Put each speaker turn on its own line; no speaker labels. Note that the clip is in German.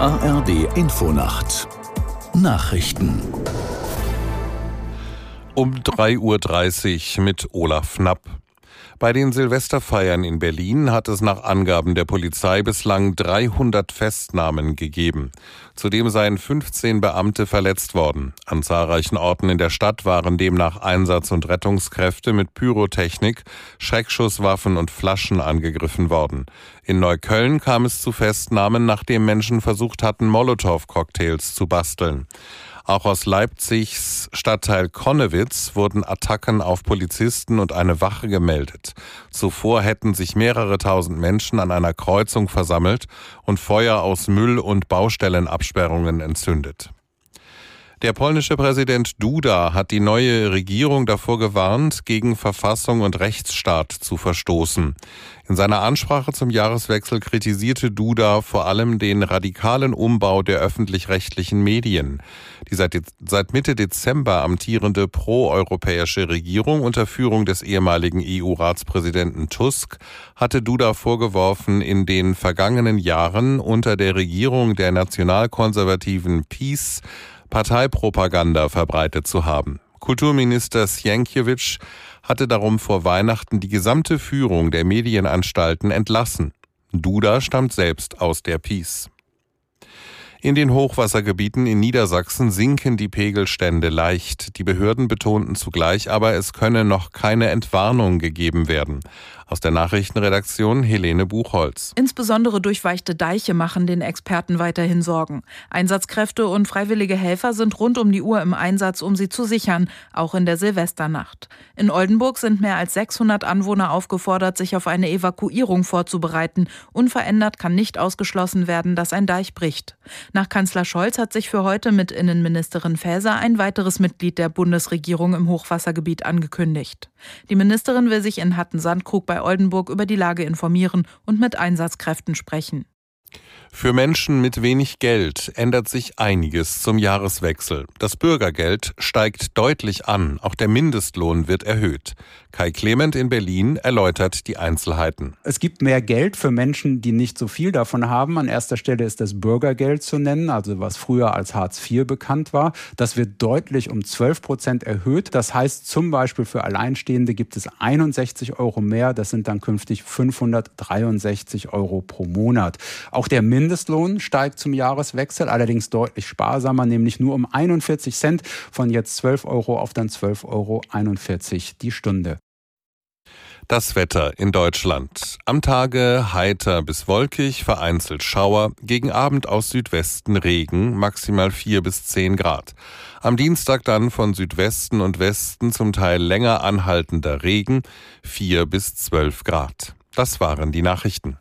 ARD Infonacht Nachrichten
um 3.30 Uhr mit Olaf Knapp. Bei den Silvesterfeiern in Berlin hat es nach Angaben der Polizei bislang 300 Festnahmen gegeben. Zudem seien 15 Beamte verletzt worden. An zahlreichen Orten in der Stadt waren demnach Einsatz- und Rettungskräfte mit Pyrotechnik, Schreckschusswaffen und Flaschen angegriffen worden. In Neukölln kam es zu Festnahmen, nachdem Menschen versucht hatten, Molotow-Cocktails zu basteln. Auch aus Leipzigs Stadtteil Konnewitz wurden Attacken auf Polizisten und eine Wache gemeldet. Zuvor hätten sich mehrere tausend Menschen an einer Kreuzung versammelt und Feuer aus Müll- und Baustellenabsperrungen entzündet. Der polnische Präsident Duda hat die neue Regierung davor gewarnt, gegen Verfassung und Rechtsstaat zu verstoßen. In seiner Ansprache zum Jahreswechsel kritisierte Duda vor allem den radikalen Umbau der öffentlich-rechtlichen Medien. Die seit, seit Mitte Dezember amtierende proeuropäische Regierung unter Führung des ehemaligen EU-Ratspräsidenten Tusk hatte Duda vorgeworfen, in den vergangenen Jahren unter der Regierung der nationalkonservativen PiS Parteipropaganda verbreitet zu haben. Kulturminister Sienkiewicz hatte darum vor Weihnachten die gesamte Führung der Medienanstalten entlassen. Duda stammt selbst aus der Peace. In den Hochwassergebieten in Niedersachsen sinken die Pegelstände leicht. Die Behörden betonten zugleich aber, es könne noch keine Entwarnung gegeben werden. Aus der Nachrichtenredaktion Helene Buchholz.
Insbesondere durchweichte Deiche machen den Experten weiterhin Sorgen. Einsatzkräfte und freiwillige Helfer sind rund um die Uhr im Einsatz, um sie zu sichern, auch in der Silvesternacht. In Oldenburg sind mehr als 600 Anwohner aufgefordert, sich auf eine Evakuierung vorzubereiten. Unverändert kann nicht ausgeschlossen werden, dass ein Deich bricht. Nach Kanzler Scholz hat sich für heute mit Innenministerin Faeser ein weiteres Mitglied der Bundesregierung im Hochwassergebiet angekündigt. Die Ministerin will sich in Hatten-Sandkrug bei Oldenburg über die Lage informieren und mit Einsatzkräften sprechen.
Für Menschen mit wenig Geld ändert sich einiges zum Jahreswechsel. Das Bürgergeld steigt deutlich an, auch der Mindestlohn wird erhöht. Kai Clement in Berlin erläutert die Einzelheiten.
Es gibt mehr Geld für Menschen, die nicht so viel davon haben. An erster Stelle ist das Bürgergeld zu nennen, also was früher als Hartz IV bekannt war. Das wird deutlich um 12 Prozent erhöht. Das heißt zum Beispiel für Alleinstehende gibt es 61 Euro mehr. Das sind dann künftig 563 Euro pro Monat. Auch der Mindestlohn steigt zum Jahreswechsel, allerdings deutlich sparsamer, nämlich nur um 41 Cent von jetzt 12 Euro auf dann 12,41 Euro die Stunde.
Das Wetter in Deutschland. Am Tage heiter bis wolkig, vereinzelt Schauer, gegen Abend aus Südwesten Regen, maximal 4 bis 10 Grad. Am Dienstag dann von Südwesten und Westen zum Teil länger anhaltender Regen, 4 bis 12 Grad. Das waren die Nachrichten.